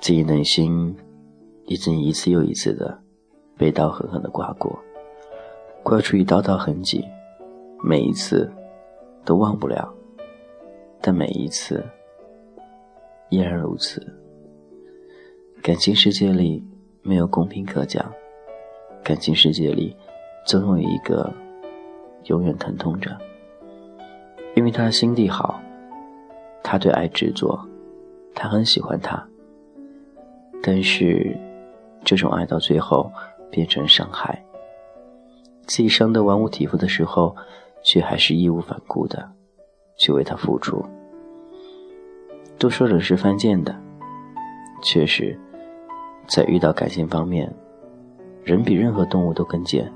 自己内心已经一次又一次的被刀狠狠的刮过，刮出一道道痕迹，每一次都忘不了，但每一次依然如此。感情世界里没有公平可讲，感情世界里总有一个永远疼痛着，因为他心地好，他对爱执着，他很喜欢他。但是，这种爱到最后变成伤害，自己伤得亡物体肤的时候，却还是义无反顾的去为他付出。都说人是犯贱的，确实，在遇到感情方面，人比任何动物都更贱。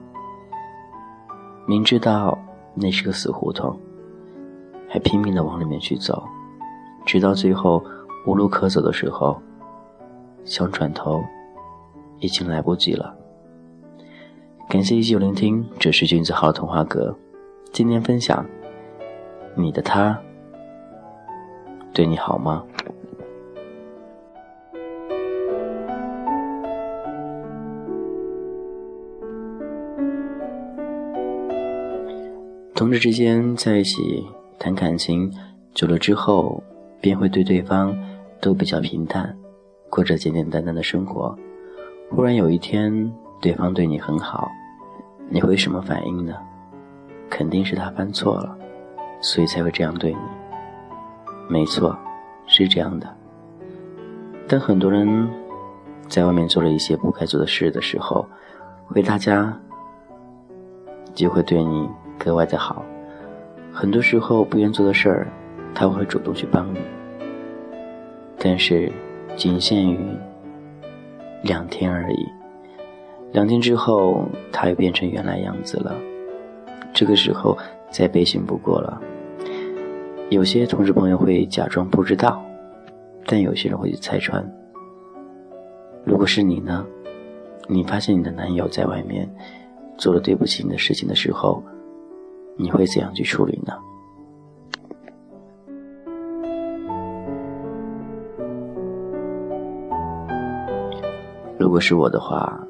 明知道那是个死胡同，还拼命的往里面去走，直到最后无路可走的时候。想转头，已经来不及了。感谢依旧聆听，这是君子号童话阁。今天分享，你的他对你好吗？同志之间在一起谈感情，久了之后，便会对对方都比较平淡。过着简简单单的生活，忽然有一天，对方对你很好，你会什么反应呢？肯定是他犯错了，所以才会这样对你。没错，是这样的。当很多人在外面做了一些不该做的事的时候，回大家就会对你格外的好。很多时候不愿做的事儿，他会主动去帮你。但是。仅限于两天而已，两天之后，他又变成原来样子了。这个时候再悲心不过了。有些同志朋友会假装不知道，但有些人会去拆穿。如果是你呢？你发现你的男友在外面做了对不起你的事情的时候，你会怎样去处理呢？如果是我的话，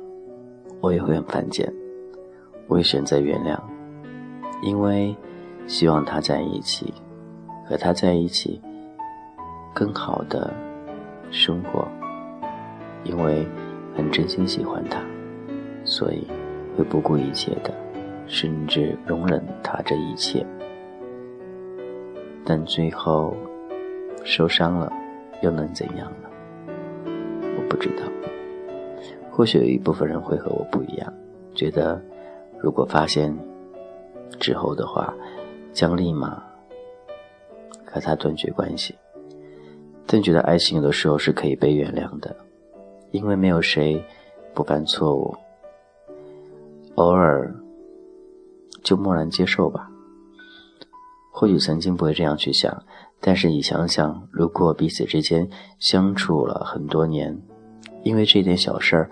我也会很犯贱，我会选择原谅，因为希望他在一起，和他在一起更好的生活，因为很真心喜欢他，所以会不顾一切的，甚至容忍他这一切。但最后受伤了，又能怎样呢？我不知道。或许有一部分人会和我不一样，觉得如果发现之后的话，将立马和他断绝关系。但觉得爱情有的时候是可以被原谅的，因为没有谁不犯错误，偶尔就默然接受吧。或许曾经不会这样去想，但是你想想，如果彼此之间相处了很多年。因为这点小事儿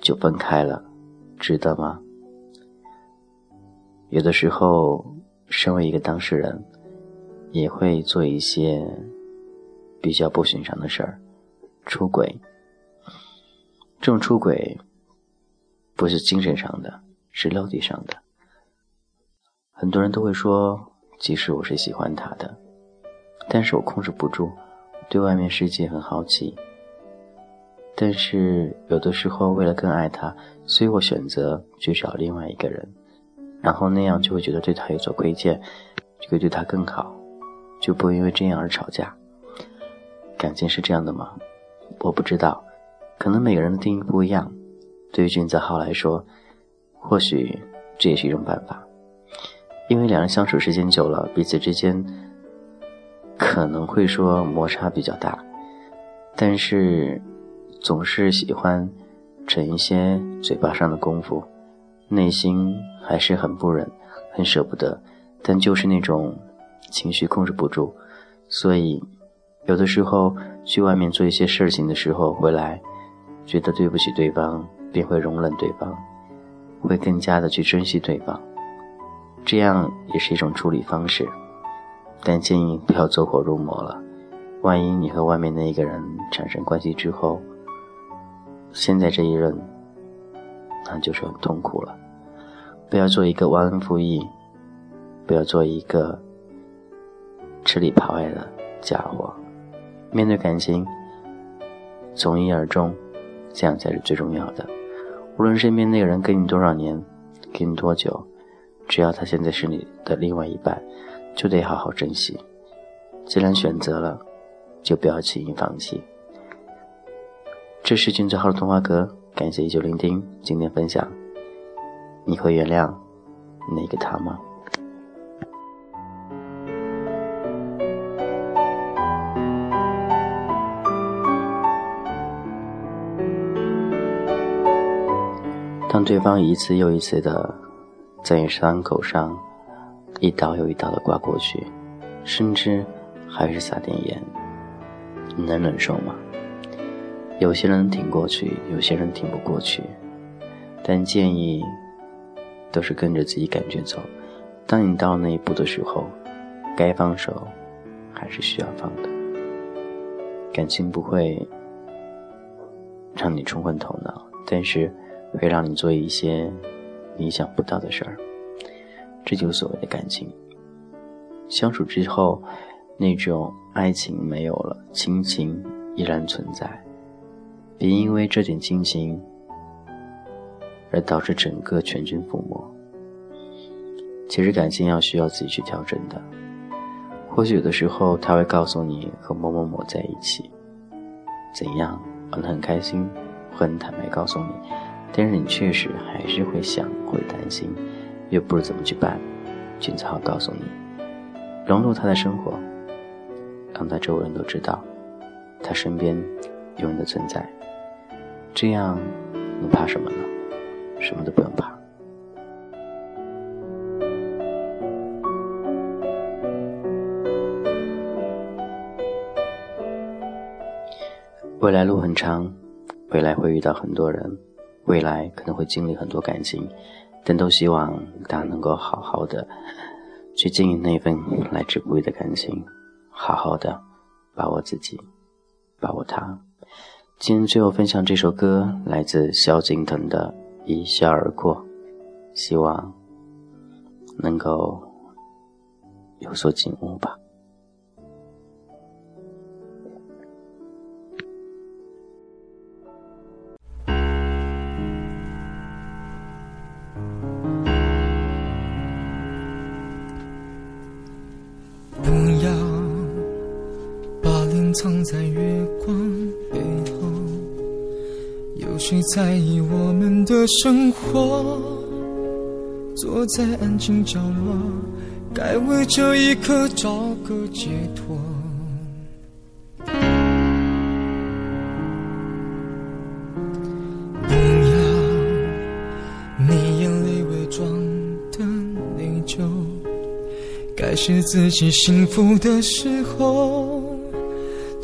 就分开了，值得吗？有的时候，身为一个当事人，也会做一些比较不寻常的事儿，出轨。这种出轨不是精神上的，是肉体上的。很多人都会说，即使我是喜欢他的，但是我控制不住，对外面世界很好奇。但是有的时候，为了更爱他，所以我选择去找另外一个人，然后那样就会觉得对他有所亏欠，就会对他更好，就不会因为这样而吵架。感情是这样的吗？我不知道，可能每个人的定义不一样。对于君子浩来说，或许这也是一种办法，因为两人相处时间久了，彼此之间可能会说摩擦比较大，但是。总是喜欢逞一些嘴巴上的功夫，内心还是很不忍、很舍不得，但就是那种情绪控制不住，所以有的时候去外面做一些事情的时候，回来觉得对不起对方，便会容忍对方，会更加的去珍惜对方，这样也是一种处理方式。但建议不要走火入魔了，万一你和外面那一个人产生关系之后，现在这一任，那就是很痛苦了。不要做一个忘恩负义，不要做一个吃里扒外的家伙。面对感情，从一而终，这样才是最重要的。无论身边那个人跟你多少年，跟你多久，只要他现在是你的另外一半，就得好好珍惜。既然选择了，就不要轻易放弃。这是君子号的童话歌，感谢依旧聆听。今天分享，你会原谅那个他吗？当对方一次又一次的在你伤口上一刀又一刀的刮过去，甚至还是撒点盐，你能忍受吗？有些人挺过去，有些人挺不过去，但建议都是跟着自己感觉走。当你到那一步的时候，该放手还是需要放的。感情不会让你冲昏头脑，但是。会让你做一些你想不到的事儿，这就是所谓的感情。相处之后，那种爱情没有了，亲情依然存在。别因为这点亲情而导致整个全军覆没。其实感情要需要自己去调整的。或许有的时候他会告诉你和某某某在一起，怎样玩得很开心，会很坦白告诉你。但是你确实还是会想，会担心，又不知怎么去办。君子好告诉你，融入他的生活，让他周围人都知道，他身边有你的存在。这样，你怕什么呢？什么都不用怕。未来路很长，未来会遇到很多人。未来可能会经历很多感情，但都希望大家能够好好的去经营那份来之不易的感情，好好的把握自己，把握他。今天最后分享这首歌，来自萧敬腾的《一笑而过》，希望能够有所景悟吧。藏在月光背后，有谁在意我们的生活？坐在安静角落，该为这一刻找个解脱。不要你眼泪伪装的内疚，该是自己幸福的时候。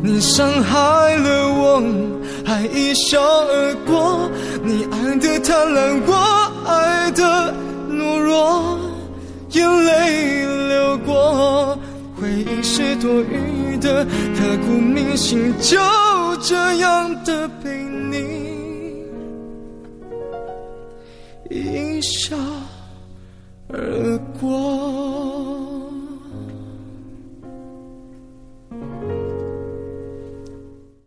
你伤害了我，还一笑而过。你爱的贪婪，我爱的懦弱，眼泪流过，回忆是多余的，刻骨铭心，就这样的陪你一笑而过。